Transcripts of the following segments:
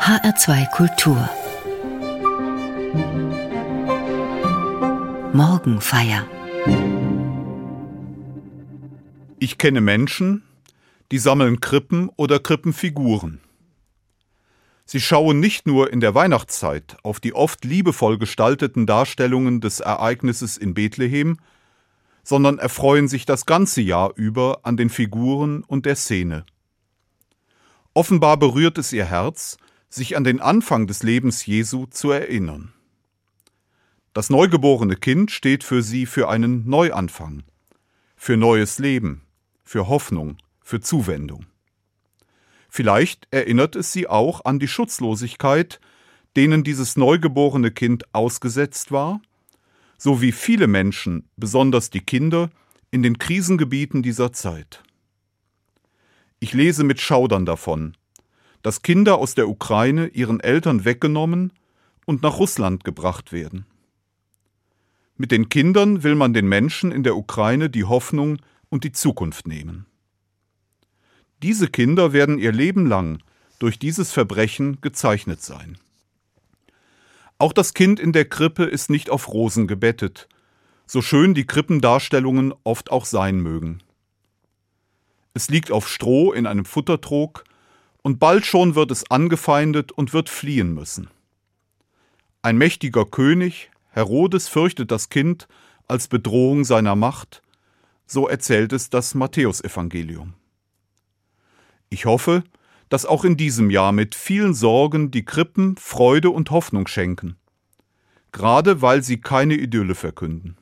HR2 Kultur Morgenfeier Ich kenne Menschen, die sammeln Krippen oder Krippenfiguren. Sie schauen nicht nur in der Weihnachtszeit auf die oft liebevoll gestalteten Darstellungen des Ereignisses in Bethlehem, sondern erfreuen sich das ganze Jahr über an den Figuren und der Szene. Offenbar berührt es ihr Herz, sich an den Anfang des Lebens Jesu zu erinnern. Das neugeborene Kind steht für sie für einen Neuanfang, für neues Leben, für Hoffnung, für Zuwendung. Vielleicht erinnert es sie auch an die Schutzlosigkeit, denen dieses neugeborene Kind ausgesetzt war, so wie viele Menschen, besonders die Kinder, in den Krisengebieten dieser Zeit. Ich lese mit Schaudern davon, dass Kinder aus der Ukraine ihren Eltern weggenommen und nach Russland gebracht werden. Mit den Kindern will man den Menschen in der Ukraine die Hoffnung und die Zukunft nehmen. Diese Kinder werden ihr Leben lang durch dieses Verbrechen gezeichnet sein. Auch das Kind in der Krippe ist nicht auf Rosen gebettet, so schön die Krippendarstellungen oft auch sein mögen. Es liegt auf Stroh in einem Futtertrog, und bald schon wird es angefeindet und wird fliehen müssen. Ein mächtiger König, Herodes, fürchtet das Kind als Bedrohung seiner Macht, so erzählt es das Matthäusevangelium. Ich hoffe, dass auch in diesem Jahr mit vielen Sorgen die Krippen Freude und Hoffnung schenken, gerade weil sie keine Idylle verkünden.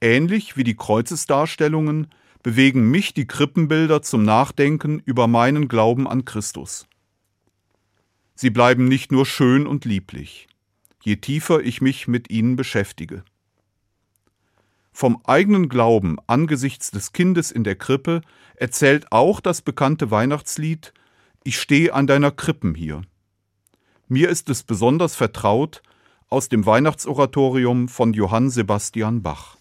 Ähnlich wie die Kreuzesdarstellungen bewegen mich die Krippenbilder zum Nachdenken über meinen Glauben an Christus. Sie bleiben nicht nur schön und lieblich, je tiefer ich mich mit ihnen beschäftige. Vom eigenen Glauben angesichts des Kindes in der Krippe erzählt auch das bekannte Weihnachtslied Ich stehe an deiner Krippen hier. Mir ist es besonders vertraut aus dem Weihnachtsoratorium von Johann Sebastian Bach.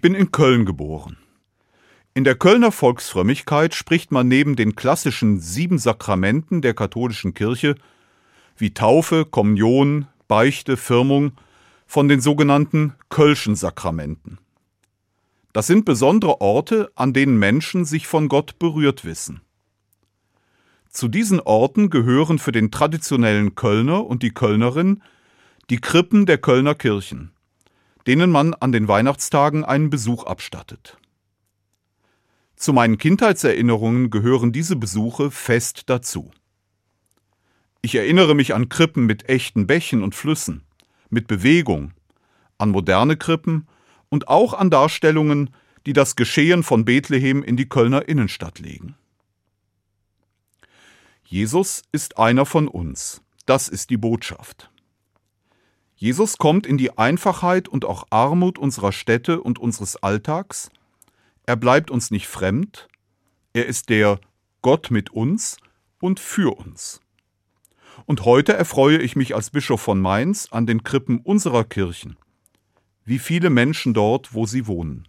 Ich bin in Köln geboren. In der Kölner Volksfrömmigkeit spricht man neben den klassischen sieben Sakramenten der katholischen Kirche wie Taufe, Kommunion, Beichte, Firmung von den sogenannten Kölschen Sakramenten. Das sind besondere Orte, an denen Menschen sich von Gott berührt wissen. Zu diesen Orten gehören für den traditionellen Kölner und die Kölnerin die Krippen der Kölner Kirchen denen man an den Weihnachtstagen einen Besuch abstattet. Zu meinen Kindheitserinnerungen gehören diese Besuche fest dazu. Ich erinnere mich an Krippen mit echten Bächen und Flüssen, mit Bewegung, an moderne Krippen und auch an Darstellungen, die das Geschehen von Bethlehem in die Kölner Innenstadt legen. Jesus ist einer von uns, das ist die Botschaft. Jesus kommt in die Einfachheit und auch Armut unserer Städte und unseres Alltags. Er bleibt uns nicht fremd. Er ist der Gott mit uns und für uns. Und heute erfreue ich mich als Bischof von Mainz an den Krippen unserer Kirchen. Wie viele Menschen dort, wo sie wohnen.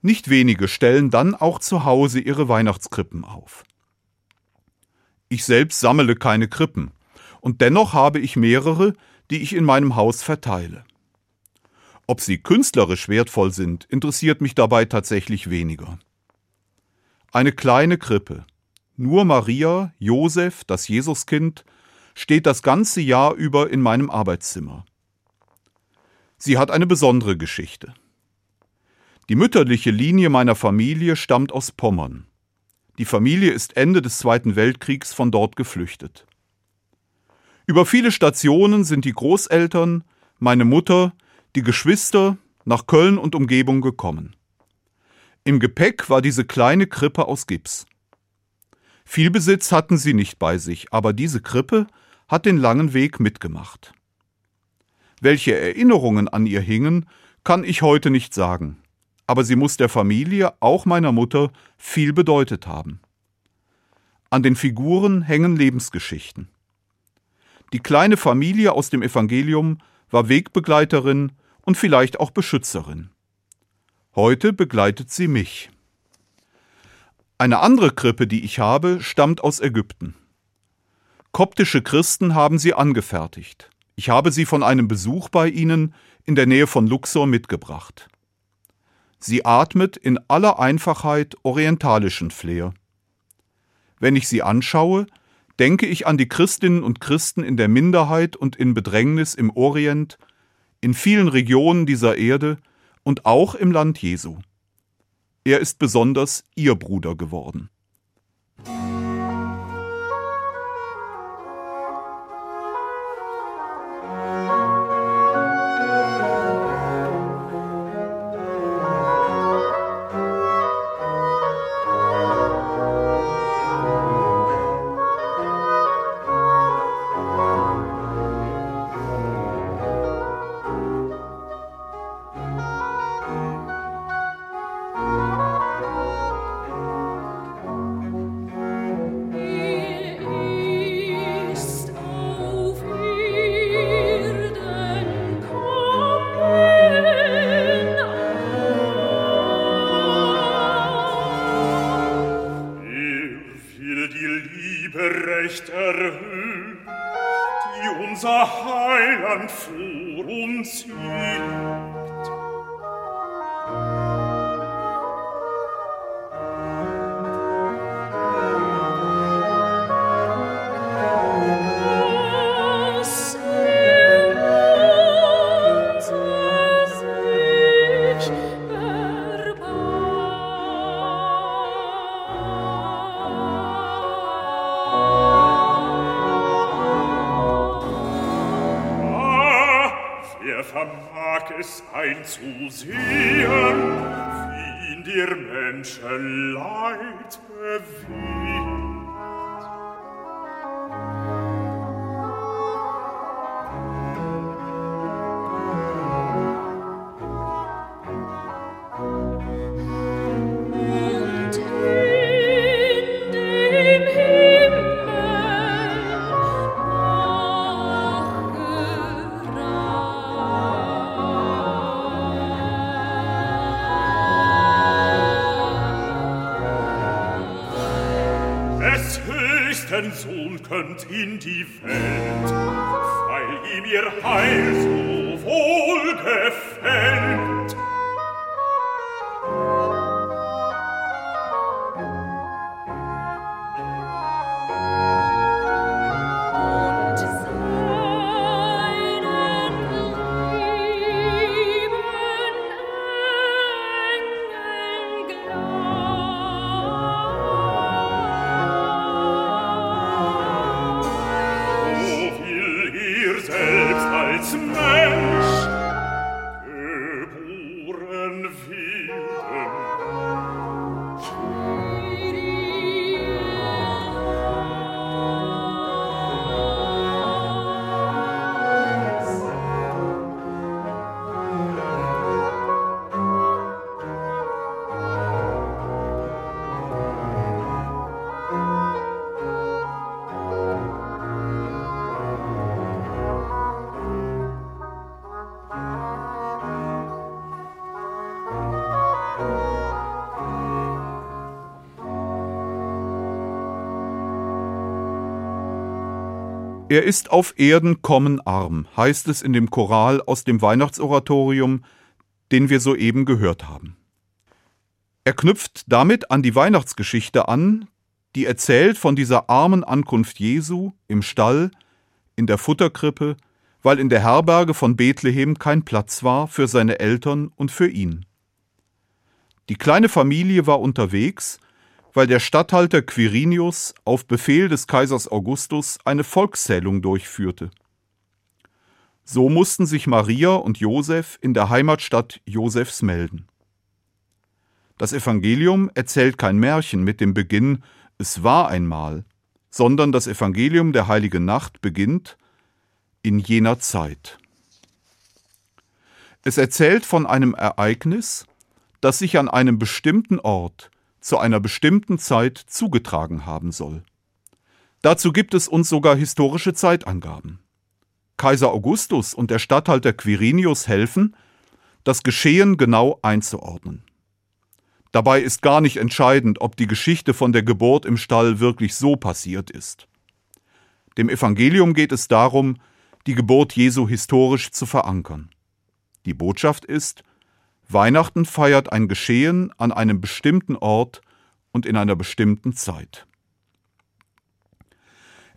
Nicht wenige stellen dann auch zu Hause ihre Weihnachtskrippen auf. Ich selbst sammle keine Krippen, und dennoch habe ich mehrere, die ich in meinem Haus verteile. Ob sie künstlerisch wertvoll sind, interessiert mich dabei tatsächlich weniger. Eine kleine Krippe, nur Maria, Josef, das Jesuskind, steht das ganze Jahr über in meinem Arbeitszimmer. Sie hat eine besondere Geschichte. Die mütterliche Linie meiner Familie stammt aus Pommern. Die Familie ist Ende des Zweiten Weltkriegs von dort geflüchtet. Über viele Stationen sind die Großeltern, meine Mutter, die Geschwister nach Köln und Umgebung gekommen. Im Gepäck war diese kleine Krippe aus Gips. Viel Besitz hatten sie nicht bei sich, aber diese Krippe hat den langen Weg mitgemacht. Welche Erinnerungen an ihr hingen, kann ich heute nicht sagen, aber sie muss der Familie, auch meiner Mutter, viel bedeutet haben. An den Figuren hängen Lebensgeschichten. Die kleine Familie aus dem Evangelium war Wegbegleiterin und vielleicht auch Beschützerin. Heute begleitet sie mich. Eine andere Krippe, die ich habe, stammt aus Ägypten. Koptische Christen haben sie angefertigt. Ich habe sie von einem Besuch bei ihnen in der Nähe von Luxor mitgebracht. Sie atmet in aller Einfachheit orientalischen Flair. Wenn ich sie anschaue, denke ich an die Christinnen und Christen in der Minderheit und in Bedrängnis im Orient, in vielen Regionen dieser Erde und auch im Land Jesu. Er ist besonders ihr Bruder geworden. Einzusehen, wie in dir Menschen Leid bewegt. könnt in die Welt, weil ihm ihr Heil so wohl gefällt. Er ist auf Erden kommen arm, heißt es in dem Choral aus dem Weihnachtsoratorium, den wir soeben gehört haben. Er knüpft damit an die Weihnachtsgeschichte an, die erzählt von dieser armen Ankunft Jesu im Stall, in der Futterkrippe, weil in der Herberge von Bethlehem kein Platz war für seine Eltern und für ihn. Die kleine Familie war unterwegs, weil der Statthalter Quirinius auf Befehl des Kaisers Augustus eine Volkszählung durchführte. So mussten sich Maria und Josef in der Heimatstadt Josefs melden. Das Evangelium erzählt kein Märchen mit dem Beginn Es war einmal, sondern das Evangelium der heiligen Nacht beginnt in jener Zeit. Es erzählt von einem Ereignis, das sich an einem bestimmten Ort zu einer bestimmten Zeit zugetragen haben soll. Dazu gibt es uns sogar historische Zeitangaben. Kaiser Augustus und der Statthalter Quirinius helfen, das Geschehen genau einzuordnen. Dabei ist gar nicht entscheidend, ob die Geschichte von der Geburt im Stall wirklich so passiert ist. Dem Evangelium geht es darum, die Geburt Jesu historisch zu verankern. Die Botschaft ist, Weihnachten feiert ein Geschehen an einem bestimmten Ort und in einer bestimmten Zeit.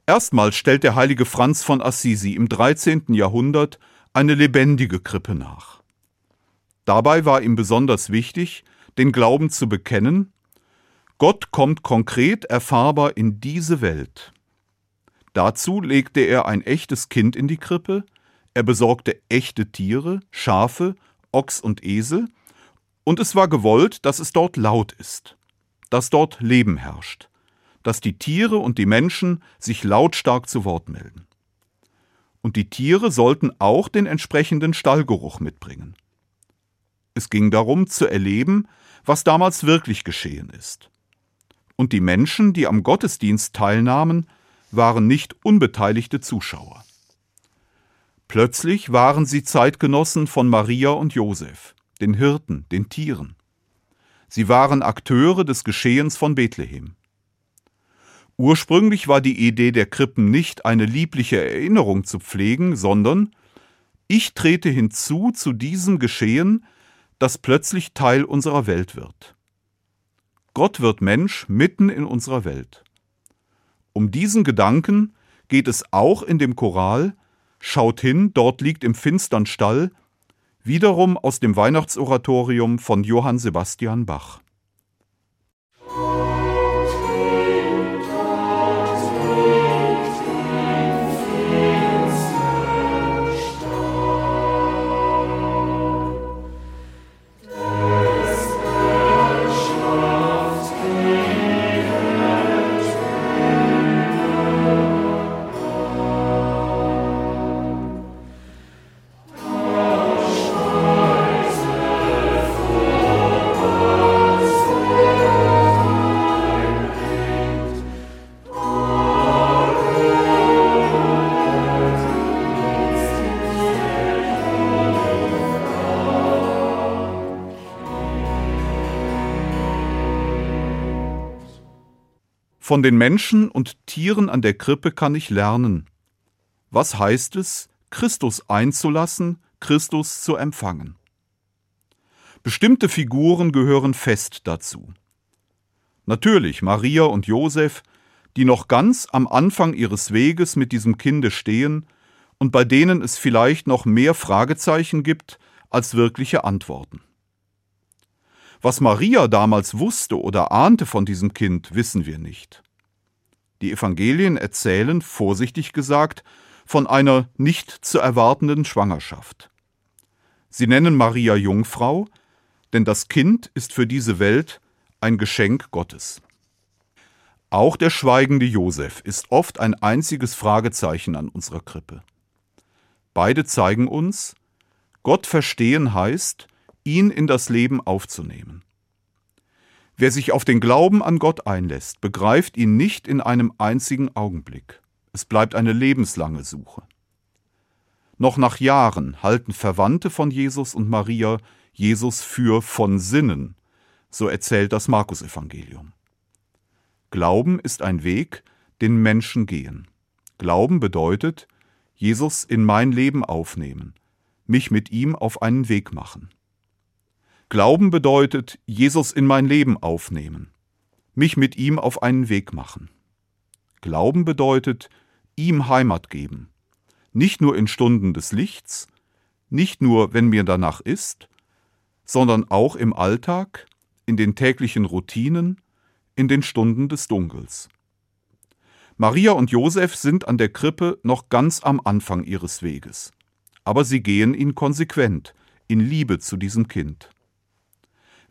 Erstmals stellt der heilige Franz von Assisi im 13. Jahrhundert eine lebendige Krippe nach. Dabei war ihm besonders wichtig, den Glauben zu bekennen, Gott kommt konkret erfahrbar in diese Welt. Dazu legte er ein echtes Kind in die Krippe, er besorgte echte Tiere, Schafe, Ochs und Esel, und es war gewollt, dass es dort laut ist, dass dort Leben herrscht, dass die Tiere und die Menschen sich lautstark zu Wort melden. Und die Tiere sollten auch den entsprechenden Stallgeruch mitbringen. Es ging darum zu erleben, was damals wirklich geschehen ist. Und die Menschen, die am Gottesdienst teilnahmen, waren nicht unbeteiligte Zuschauer. Plötzlich waren sie Zeitgenossen von Maria und Josef, den Hirten, den Tieren. Sie waren Akteure des Geschehens von Bethlehem. Ursprünglich war die Idee der Krippen nicht eine liebliche Erinnerung zu pflegen, sondern ich trete hinzu zu diesem Geschehen, das plötzlich Teil unserer Welt wird. Gott wird Mensch mitten in unserer Welt. Um diesen Gedanken geht es auch in dem Choral Schaut hin, dort liegt im finstern Stall, wiederum aus dem Weihnachtsoratorium von Johann Sebastian Bach. Von den Menschen und Tieren an der Krippe kann ich lernen. Was heißt es, Christus einzulassen, Christus zu empfangen? Bestimmte Figuren gehören fest dazu. Natürlich Maria und Josef, die noch ganz am Anfang ihres Weges mit diesem Kinde stehen und bei denen es vielleicht noch mehr Fragezeichen gibt als wirkliche Antworten. Was Maria damals wusste oder ahnte von diesem Kind, wissen wir nicht. Die Evangelien erzählen, vorsichtig gesagt, von einer nicht zu erwartenden Schwangerschaft. Sie nennen Maria Jungfrau, denn das Kind ist für diese Welt ein Geschenk Gottes. Auch der schweigende Josef ist oft ein einziges Fragezeichen an unserer Krippe. Beide zeigen uns, Gott verstehen heißt, ihn in das Leben aufzunehmen. Wer sich auf den Glauben an Gott einlässt, begreift ihn nicht in einem einzigen Augenblick. Es bleibt eine lebenslange Suche. Noch nach Jahren halten Verwandte von Jesus und Maria Jesus für von Sinnen, so erzählt das Markus-Evangelium. Glauben ist ein Weg, den Menschen gehen. Glauben bedeutet, Jesus in mein Leben aufnehmen, mich mit ihm auf einen Weg machen. Glauben bedeutet, Jesus in mein Leben aufnehmen, mich mit ihm auf einen Weg machen. Glauben bedeutet, ihm Heimat geben, nicht nur in Stunden des Lichts, nicht nur, wenn mir danach ist, sondern auch im Alltag, in den täglichen Routinen, in den Stunden des Dunkels. Maria und Josef sind an der Krippe noch ganz am Anfang ihres Weges, aber sie gehen ihn konsequent, in Liebe zu diesem Kind.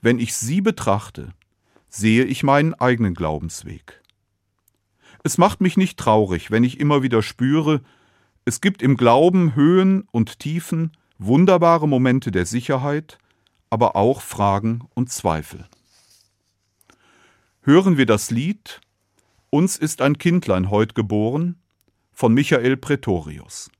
Wenn ich sie betrachte, sehe ich meinen eigenen Glaubensweg. Es macht mich nicht traurig, wenn ich immer wieder spüre, es gibt im Glauben Höhen und Tiefen, wunderbare Momente der Sicherheit, aber auch Fragen und Zweifel. Hören wir das Lied Uns ist ein Kindlein heut geboren von Michael Pretorius.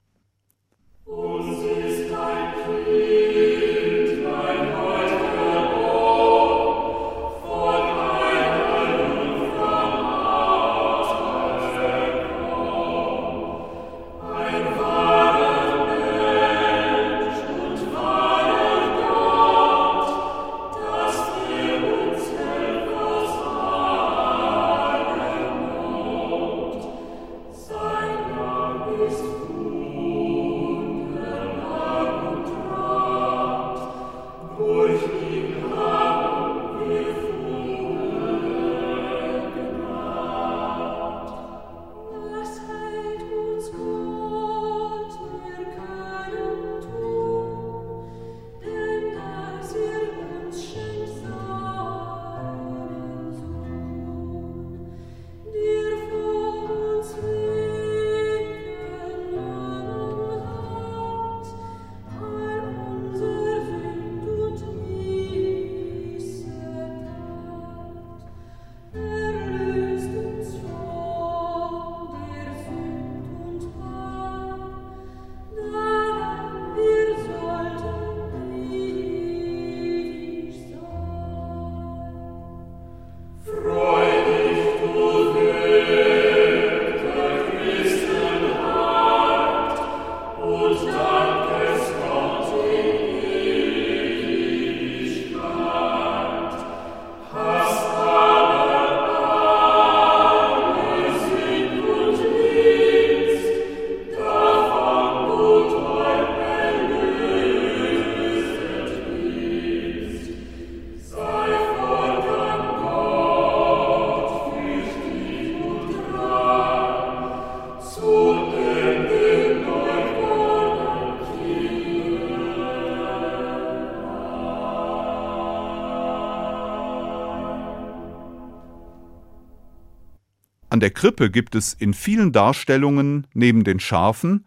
An der Krippe gibt es in vielen Darstellungen neben den Schafen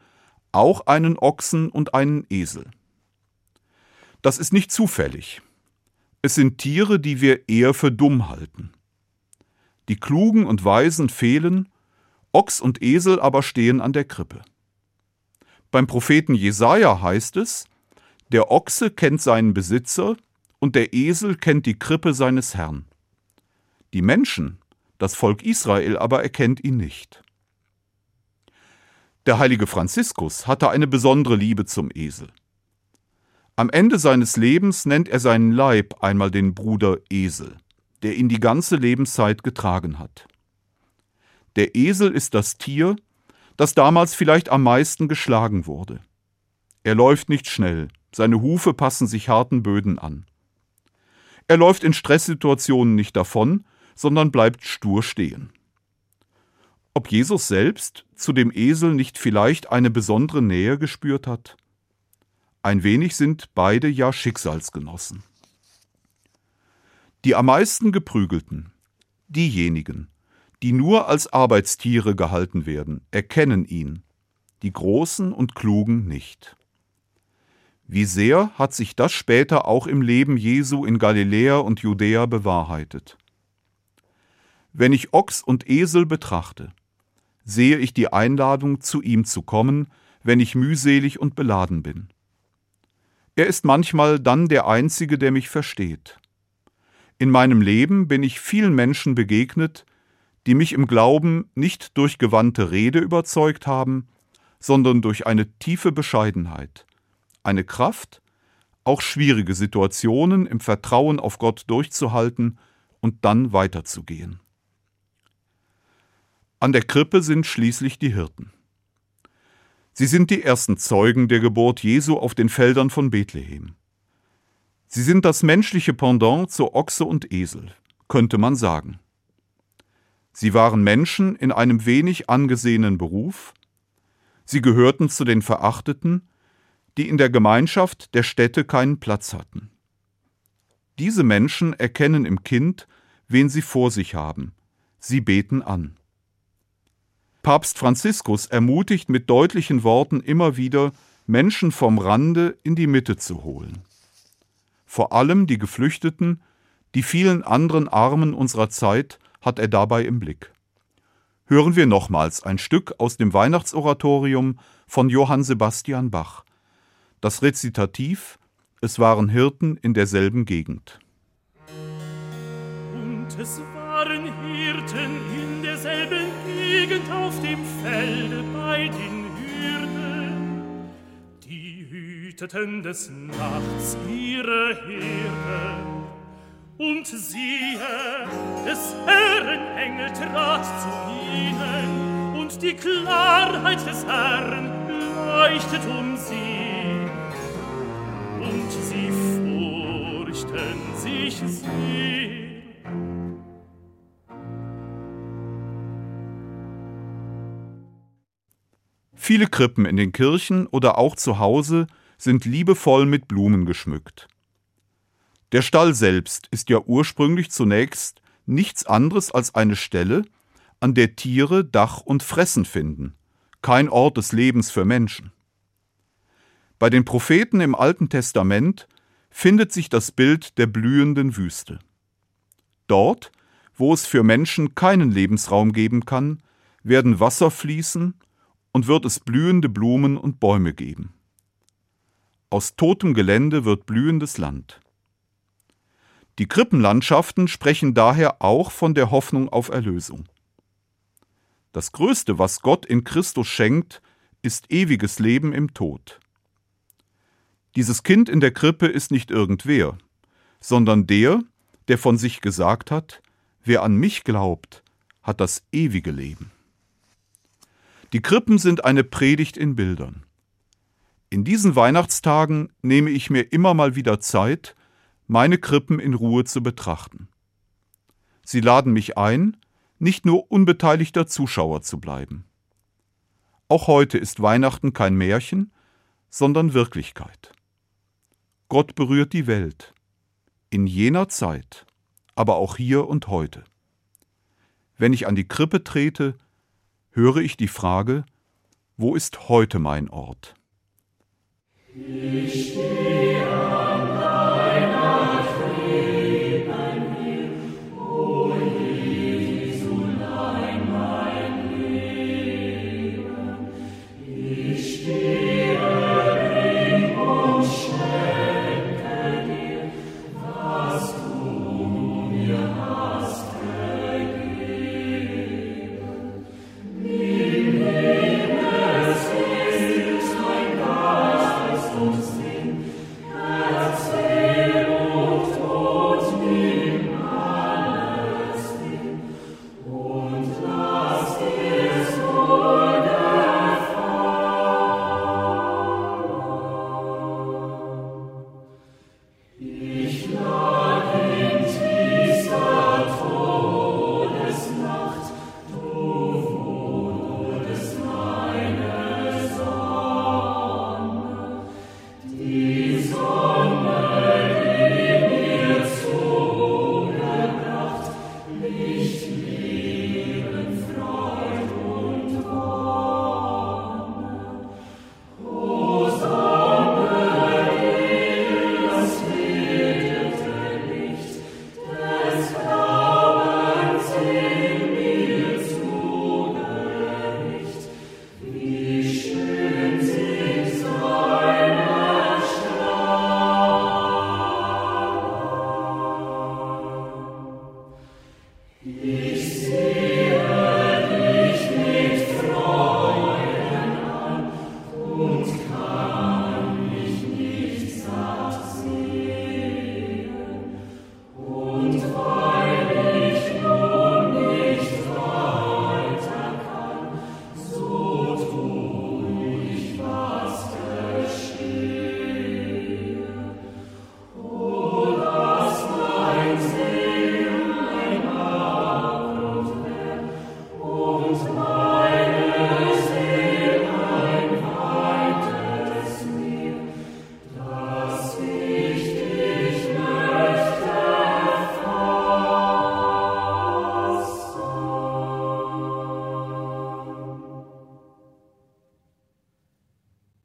auch einen Ochsen und einen Esel. Das ist nicht zufällig. Es sind Tiere, die wir eher für dumm halten. Die Klugen und Weisen fehlen, Ochs und Esel aber stehen an der Krippe. Beim Propheten Jesaja heißt es: Der Ochse kennt seinen Besitzer und der Esel kennt die Krippe seines Herrn. Die Menschen das Volk Israel aber erkennt ihn nicht. Der heilige Franziskus hatte eine besondere Liebe zum Esel. Am Ende seines Lebens nennt er seinen Leib einmal den Bruder Esel, der ihn die ganze Lebenszeit getragen hat. Der Esel ist das Tier, das damals vielleicht am meisten geschlagen wurde. Er läuft nicht schnell, seine Hufe passen sich harten Böden an. Er läuft in Stresssituationen nicht davon, sondern bleibt stur stehen. Ob Jesus selbst zu dem Esel nicht vielleicht eine besondere Nähe gespürt hat? Ein wenig sind beide ja Schicksalsgenossen. Die am meisten geprügelten, diejenigen, die nur als Arbeitstiere gehalten werden, erkennen ihn, die Großen und Klugen nicht. Wie sehr hat sich das später auch im Leben Jesu in Galiläa und Judäa bewahrheitet. Wenn ich Ochs und Esel betrachte, sehe ich die Einladung, zu ihm zu kommen, wenn ich mühselig und beladen bin. Er ist manchmal dann der Einzige, der mich versteht. In meinem Leben bin ich vielen Menschen begegnet, die mich im Glauben nicht durch gewandte Rede überzeugt haben, sondern durch eine tiefe Bescheidenheit, eine Kraft, auch schwierige Situationen im Vertrauen auf Gott durchzuhalten und dann weiterzugehen. An der Krippe sind schließlich die Hirten. Sie sind die ersten Zeugen der Geburt Jesu auf den Feldern von Bethlehem. Sie sind das menschliche Pendant zu Ochse und Esel, könnte man sagen. Sie waren Menschen in einem wenig angesehenen Beruf, sie gehörten zu den Verachteten, die in der Gemeinschaft der Städte keinen Platz hatten. Diese Menschen erkennen im Kind, wen sie vor sich haben, sie beten an. Papst Franziskus ermutigt mit deutlichen Worten immer wieder, Menschen vom Rande in die Mitte zu holen. Vor allem die Geflüchteten, die vielen anderen Armen unserer Zeit hat er dabei im Blick. Hören wir nochmals ein Stück aus dem Weihnachtsoratorium von Johann Sebastian Bach. Das Rezitativ Es waren Hirten in derselben Gegend. Und es waren Hirten in derselben Gegend auf dem Felde bei den Hürden. Die hüteten des Nachts ihre Herde. Und siehe, des Herren Engel trat zu ihnen, und die Klarheit des Herrn leuchtet um sie. Und sie furchten sich sehr. Viele Krippen in den Kirchen oder auch zu Hause sind liebevoll mit Blumen geschmückt. Der Stall selbst ist ja ursprünglich zunächst nichts anderes als eine Stelle, an der Tiere Dach und Fressen finden, kein Ort des Lebens für Menschen. Bei den Propheten im Alten Testament findet sich das Bild der blühenden Wüste. Dort, wo es für Menschen keinen Lebensraum geben kann, werden Wasser fließen und wird es blühende Blumen und Bäume geben. Aus totem Gelände wird blühendes Land. Die Krippenlandschaften sprechen daher auch von der Hoffnung auf Erlösung. Das Größte, was Gott in Christus schenkt, ist ewiges Leben im Tod. Dieses Kind in der Krippe ist nicht irgendwer, sondern der, der von sich gesagt hat, wer an mich glaubt, hat das ewige Leben. Die Krippen sind eine Predigt in Bildern. In diesen Weihnachtstagen nehme ich mir immer mal wieder Zeit, meine Krippen in Ruhe zu betrachten. Sie laden mich ein, nicht nur unbeteiligter Zuschauer zu bleiben. Auch heute ist Weihnachten kein Märchen, sondern Wirklichkeit. Gott berührt die Welt, in jener Zeit, aber auch hier und heute. Wenn ich an die Krippe trete, höre ich die Frage, wo ist heute mein Ort? Ich stehe